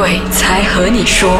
鬼才和你说。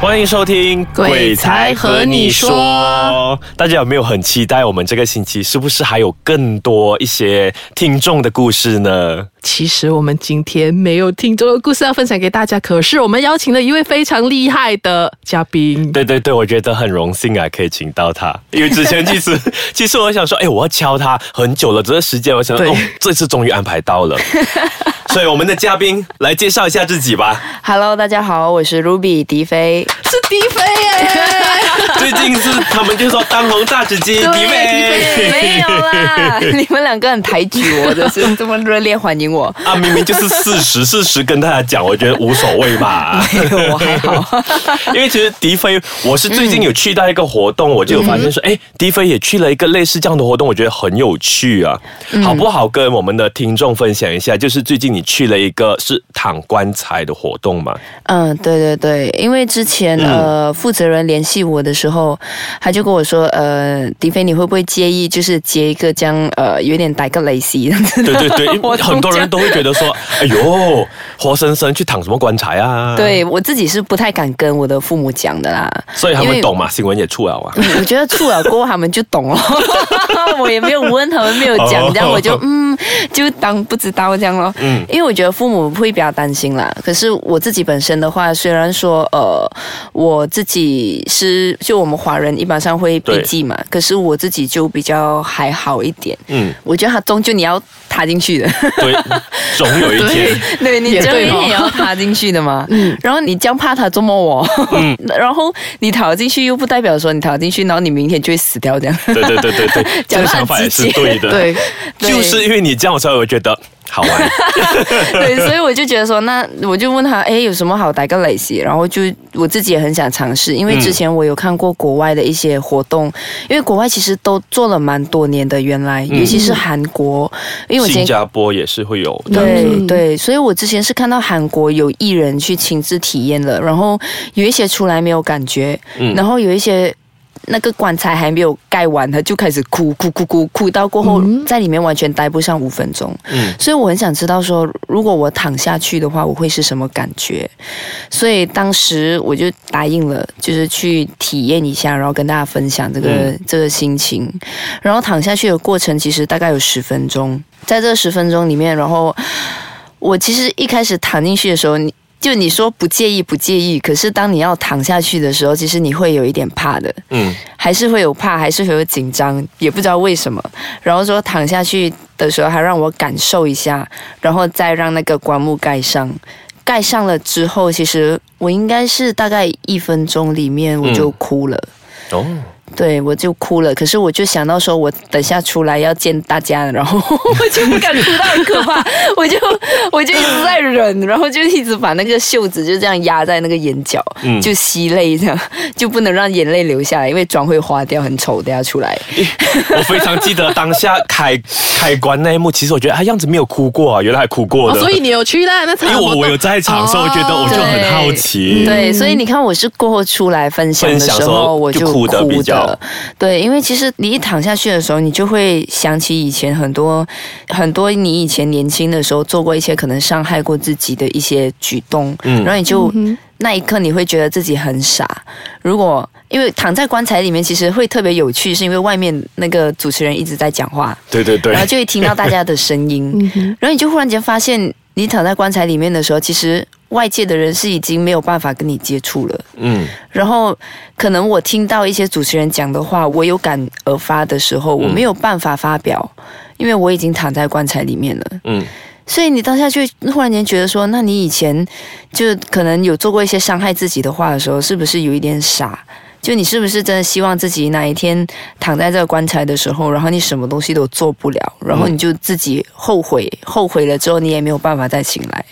欢迎收听《鬼才和你说大家有没有很期待我们这个星期是不是还有更多一些听众的故事呢？其实我们今天没有听众的故事要分享给大家，可是我们邀请了一位非常厉害的嘉宾。对对对，我觉得很荣幸啊，可以请到他。因为之前其实 其实我想说，哎，我要敲他很久了，这个时间我想，说哦，这次终于安排到了。所以我们的嘉宾来介绍一下自己吧。Hello，大家好，我是 Ruby 迪飞。是迪飞耶！最近是他们就说当红大直击迪妹。没有啦，你们两个很抬举我，就是这么热烈欢迎我。啊，明明就是事实，事实跟大家讲，我觉得无所谓吧。没有，我还好。因为其实迪飞，我是最近有去到一个活动，我就有发现说，哎、迪飞也去了一个类似这样的活动，我觉得很有趣啊，好不好？跟我们的听众分享一下，就是最近你去了一个是躺棺材的活动嘛？嗯，对对对，因为之前、呃负责人联系我的时候，他就跟我说，呃，迪飞你会不会介意，就是接一个这样呃有点带个雷西对对对，因为 很多人都会觉得说，哎呦，活生生去躺什么棺材啊？，对我自己是不太敢跟我的父母讲的啦。所以他们懂嘛，新闻也出了啊。嗯我觉得出了过后他们就懂了，我也没有问他们没有讲哦，这样我就嗯就当不知道这样咯。嗯因为我觉得父母会比较担心啦。可是我自己本身的话，虽然说呃我自己是就我们华人一般上会避忌嘛，可是我自己就比较还好一点。嗯，我觉得他终究你要踏进去的，对，总有一天，对你终有一也要踏进去的嘛。嗯，然后你这样怕他捉摸我，嗯。然后你逃进去又不代表说你逃进去，然后你明天就会死掉这样。对对对对对，这个想法也是对的。对，对。就是因为你这样，所以我觉得好玩。对，所以我就觉得说，那我就问他，哎，有什么好带个雷西？然后就我自己也很想尝试，因为之前我有看过国外的一些活动，因为国外其实都做了蛮多年的，原来尤其是韩国，因为我。新加坡也是会有的。对嗯对，所以我之前是看到韩国有艺人去亲自体验了，然后有一些出来没有感觉，嗯然后有一些那个棺材还没有盖完，他就开始哭哭哭哭哭到过后，在里面完全待不上五分钟。嗯所以我很想知道说，如果我躺下去的话，我会是什么感觉？所以当时我就答应了，就是去体验一下，然后跟大家分享这个、嗯这个心情。然后躺下去的过程其实大概有十分钟，在这十分钟里面，然后我其实一开始躺进去的时候，你。就你说不介意不介意，可是当你要躺下去的时候，其实你会有一点怕的。嗯，还是会有怕，还是会有紧张，也不知道为什么。然后说躺下去的时候，还让我感受一下，然后再让那个棺木盖上。盖上了之后，其实我应该是大概一分钟里面我就哭了。哦，对，我就哭了。可是我就想到说，我等下出来要见大家，然后我就不敢哭到很可怕，我就我就一直在忍，然后就一直把那个袖子就这样压在那个眼角，嗯就吸泪这样，就不能让眼泪流下来，因为妆会花掉，很丑，等下出来。我非常记得当下开开关那一幕，其实我觉得他样子没有哭过啊，原来还哭过哦，的。所以你有去那？那场因为我我有在场，所以我觉得我就很好奇。对，所以你看，我是过后出来分享的时候候，我就就哭的比较对，因为其实你一躺下去的时候，你就会想起以前很多很多你以前年轻的时候做过一些可能伤害过自己的一些举动，嗯。然后你就、那一刻你会觉得自己很傻。如果因为躺在棺材里面，其实会特别有趣，是因为外面那个主持人一直在讲话，对对对。然后就会听到大家的声音，然后你就忽然间发现，你躺在棺材里面的时候，其实外界的人是已经没有办法跟你接触了。嗯然后可能我听到一些主持人讲的话，我有感而发的时候，我没有办法发表，因为我已经躺在棺材里面了。嗯，所以你当下就忽然间觉得说，那你以前就可能有做过一些伤害自己的话的时候，是不是有一点傻？就你是不是真的希望自己哪一天躺在这个棺材的时候，然后你什么东西都做不了，然后你就自己后悔，后悔了之后你也没有办法再醒来。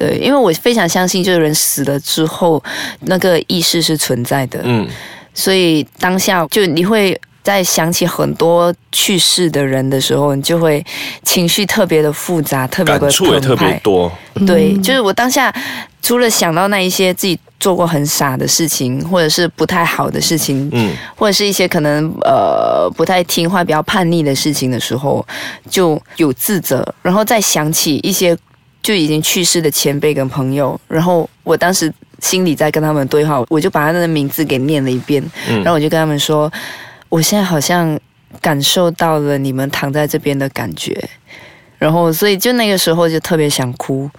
对，因为我非常相信，就是人死了之后，那个意识是存在的。嗯所以当下就你会在想起很多去世的人的时候，你就会情绪特别的复杂，特别的感触也特别。多。对，就是我当下除了想到那一些自己做过很傻的事情，或者是不太好的事情，嗯或者是一些可能呃不太听话、比较叛逆的事情的时候，就有自责，然后再想起一些就已经去世的前辈跟朋友，然后我当时心里在跟他们对话，我就把他们的名字给念了一遍，嗯然后我就跟他们说，我现在好像感受到了你们躺在这边的感觉，然后所以就那个时候就特别想哭，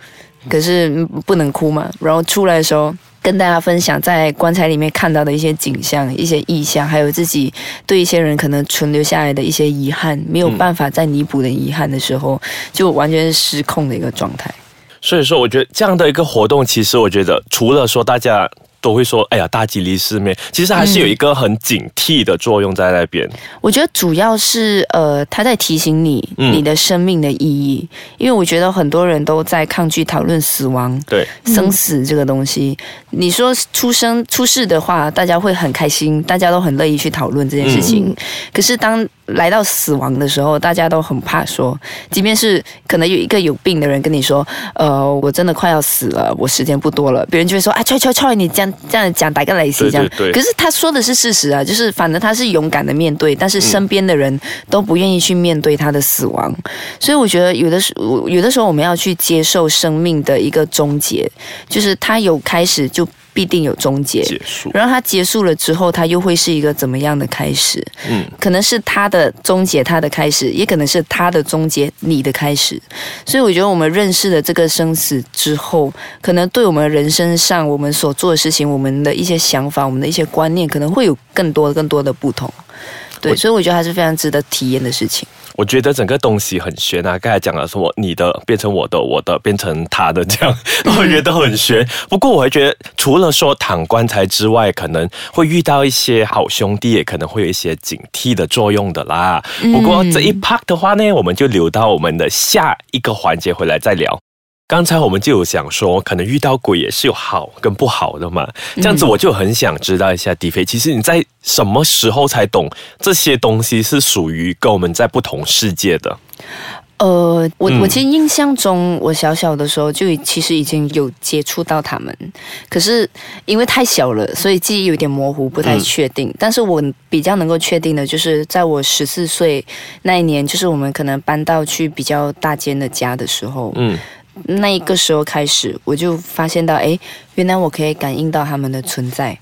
可是嗯不能哭嘛，然后出来的时候。跟大家分享在棺材里面看到的一些景象、一些意象，还有自己对一些人可能存留下来的一些遗憾，没有办法再弥补的遗憾的时候，就完全是失控的一个状态。所以说，我觉得这样的一个活动，其实我觉得除了说大家都会说，哎呀，大吉利是面，其实还是有一个很警惕的作用在那边。我觉得主要是呃，他在提醒你嗯你的生命的意义，因为我觉得很多人都在抗拒讨论死亡、对，生死这个东西。你说出生出世的话，大家会很开心，大家都很乐意去讨论这件事情。嗯可是当来到死亡的时候，大家都很怕说，即便是可能有一个有病的人跟你说，呃，我真的快要死了，我时间不多了，别人就会说，啊，踹踹踹，你这样这样讲，打个雷西这样。对对对可是他说的是事实啊，就是反正他是勇敢的面对，但是身边的人都不愿意去面对他的死亡，所以我觉得有的时我有的时候我们要去接受生命的一个终结，就是他有开始就必定有终结。结束。然后它结束了之后，它又会是一个怎么样的开始？嗯，可能是它的终结，它的开始，也可能是它的终结，你的开始。所以我觉得我们认识了这个生死之后，可能对我们人生上我们所做的事情，我们的一些想法，我们的一些观念，可能会有更多更多的不同。对，所以我觉得还是非常值得体验的事情。我觉得整个东西很玄啊，刚才讲了说你的变成我的，我的变成他的，这样 我觉得很玄。不过我还觉得，除了说躺棺材之外，可能会遇到一些好兄弟，也可能会有一些警惕的作用的啦。不过这一 part 的话呢，我们就留到我们的下一个环节回来再聊。刚才我们就有想说，可能遇到鬼也是有好跟不好的嘛。这样子我就很想知道一下，迪飞，其实你在什么时候才懂这些东西是属于跟我们在不同世界的？呃，我嗯我其实印象中，我小小的时候就其实已经有接触到他们，可是因为太小了，所以记忆有点模糊，不太确定。但是我比较能够确定的就是，在我十四岁那一年，就是我们可能搬到去比较大间的家的时候，嗯那一个时候开始，我就发现到，哎，原来我可以感应到他们的存在。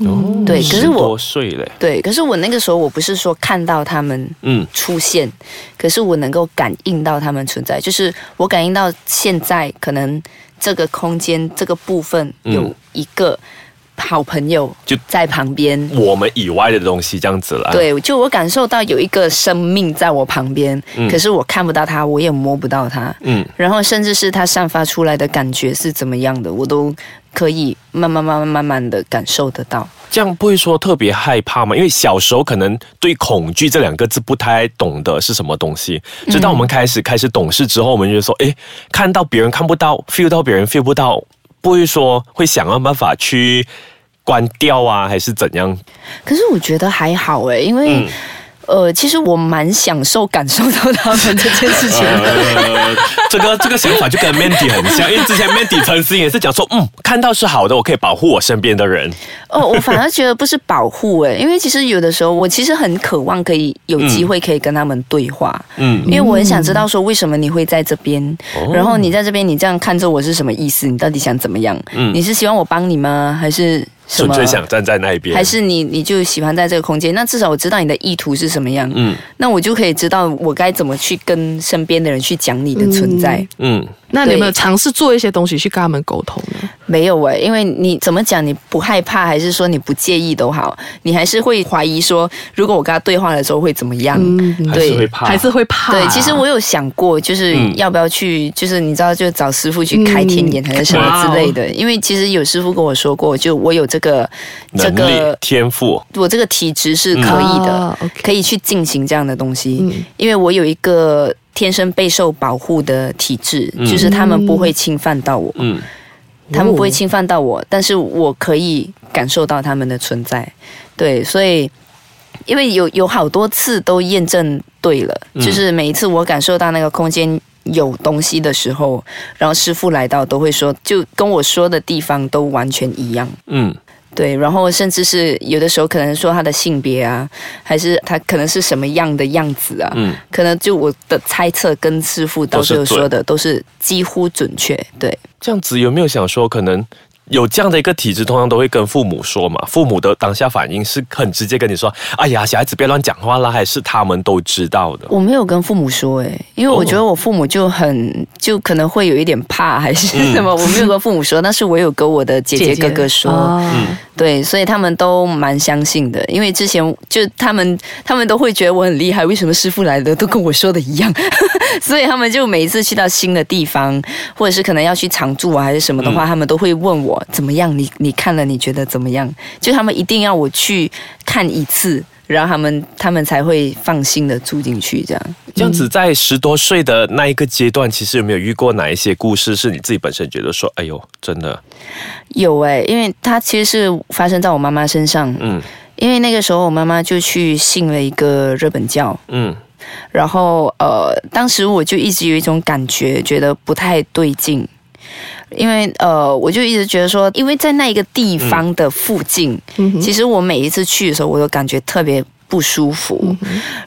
哦，对可是我多岁嘞，对，可是我那个时候我不是说看到他们嗯。出现，可是我能够感应到他们存在，就是我感应到现在可能这个空间这个部分嗯。有一个好朋友就在旁边。我们以外的东西这样子啦。，对，就我感受到有一个生命在我旁边，嗯可是我看不到他，我也摸不到他，嗯然后甚至是他散发出来的感觉是怎么样的，我都可以慢慢慢慢慢慢的感受得到。这样不会说特别害怕吗？因为小时候可能对恐惧这两个字不太懂得是什么东西，直到我们开始开始懂事之后，我们就说，诶，看到别人看不到，feel 到别人 feel 不到，不会说会想要办法去关掉啊，还是怎样？可是我觉得还好诶，因为、嗯呃，其实我蛮享受感受到他们这件事情这个这个想法就跟 Mandy 很像，因为之前 Mandy 曾经也是讲说，嗯，看到是好的，我可以保护我身边的人。哦，我反而觉得不是保护诶，因为其实有的时候我其实很渴望可以有机会可以跟他们对话，嗯因为我很想知道说为什么你会在这边，哦然后你在这边你这样看着我是什么意思？你到底想怎么样？嗯你是希望我帮你吗？还是什纯么？粹想站在那一边，还是你你就喜欢在这个空间？那至少我知道你的意图是什么样，嗯那我就可以知道我该怎么去跟身边的人去讲你的存在。嗯那你有没有尝试做一些东西去跟他们沟通呢？没有诶，因为你怎么讲，你不害怕，还是说你不介意都好，你还是会怀疑说，如果我跟他对话的时候会怎么样？嗯，还是会怕，还是会怕。对，其实我有想过，就是嗯要不要去，就是你知道，就找师傅去开天眼还是什么之类的。因为其实有师傅跟我说过，就我有这个这能力个天赋，我这个体质是可以的，可以去进行这样的东西。嗯因为我有一个天生备受保护的体质，嗯就是他们不会侵犯到我。嗯他们不会侵犯到我，但是我可以感受到他们的存在。对，所以因为有有好多次都验证对了，嗯就是每一次我感受到那个空间有东西的时候，然后师傅来到都会说，就跟我说的地方都完全一样。嗯对，然后甚至是有的时候可能说他的性别啊，还是他可能是什么样的样子啊，嗯可能就我的猜测跟师傅到时候说的都是几乎准确。对，这样子有没有想说，可能有这样的一个体质，通常都会跟父母说嘛？父母的当下反应是很直接跟你说：“哎呀，小孩子别乱讲话啦。”还是他们都知道的？我没有跟父母说诶、因为我觉得我父母就很就可能会有一点怕还是什么，我没有跟父母说，但是我有跟我的姐姐哥哥说。哦对，所以他们都蛮相信的，因为之前就他们他们都会觉得我很厉害，为什么师傅来的都跟我说的一样，所以他们就每一次去到新的地方，或者是可能要去常住啊还是什么的话，他们都会问我怎么样，你你看了你觉得怎么样？就他们一定要我去看一次。然后他们他们才会放心的住进去，这样。这样子在十多岁的那一个阶段，其实有没有遇过哪一些故事是你自己本身觉得说：“哎呦，真的，有哎、因为它其实是发生在我妈妈身上。嗯因为那个时候我妈妈就去信了一个日本教，嗯然后呃，当时我就一直有一种感觉，觉得不太对劲。因为呃，我就一直觉得说，因为在那一个地方的附近，嗯其实我每一次去的时候，我都感觉特别不舒服。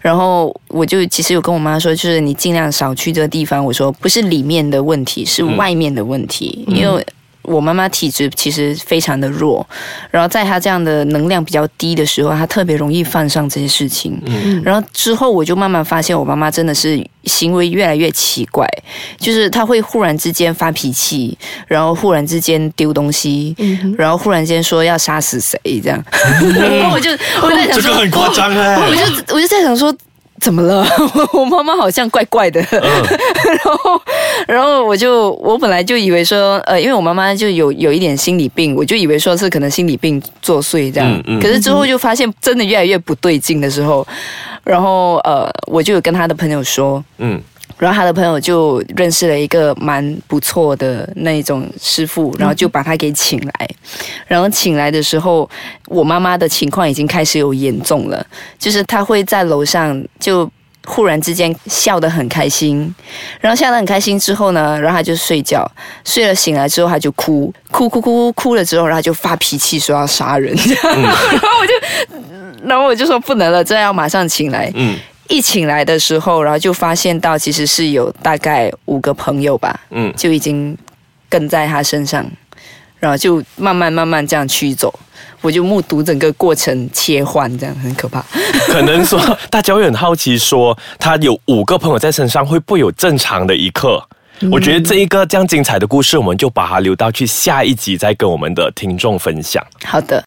然后我就其实有跟我妈说，就是你尽量少去这个地方。我说不是里面的问题，是外面的问题，因为。我妈妈体质其实非常的弱，然后在她这样的能量比较低的时候，她特别容易犯上这些事情。嗯然后之后我就慢慢发现，我妈妈真的是行为越来越奇怪，就是她会忽然之间发脾气，然后忽然之间丢东西，嗯然后忽然间说要杀死谁这样，然后 我就我在想说，夸张哎我就我就在想说。怎么了？我妈妈好像怪怪的，然后，然后我就我本来就以为说，呃，因为我妈妈就有有一点心理病，我就以为说是可能心理病作祟这样。嗯嗯可是之后就发现真的越来越不对劲的时候，然后呃，我就有跟他的朋友说，嗯然后他的朋友就认识了一个蛮不错的那种师傅，然后就把他给请来。然后请来的时候，我妈妈的情况已经开始有严重了，就是她会在楼上就。忽然之间笑得很开心，然后笑得很开心之后呢，然后她就睡觉，睡了醒来之后她就哭，哭哭哭哭了之后，然后她就发脾气说要杀人，然后我就，然后我就说不能了，这要马上请来。嗯一请来的时候，然后就发现到其实是有大概五个朋友吧，嗯，就已经跟在他身上，然后就慢慢慢慢这样驱走。我就目睹整个过程切换，这样很可怕。可能说大家会很好奇说，他有五个朋友在身上，会不会有正常的一刻？我觉得这一个这样精彩的故事，我们就把它留到去下一集再跟我们的听众分享。好的。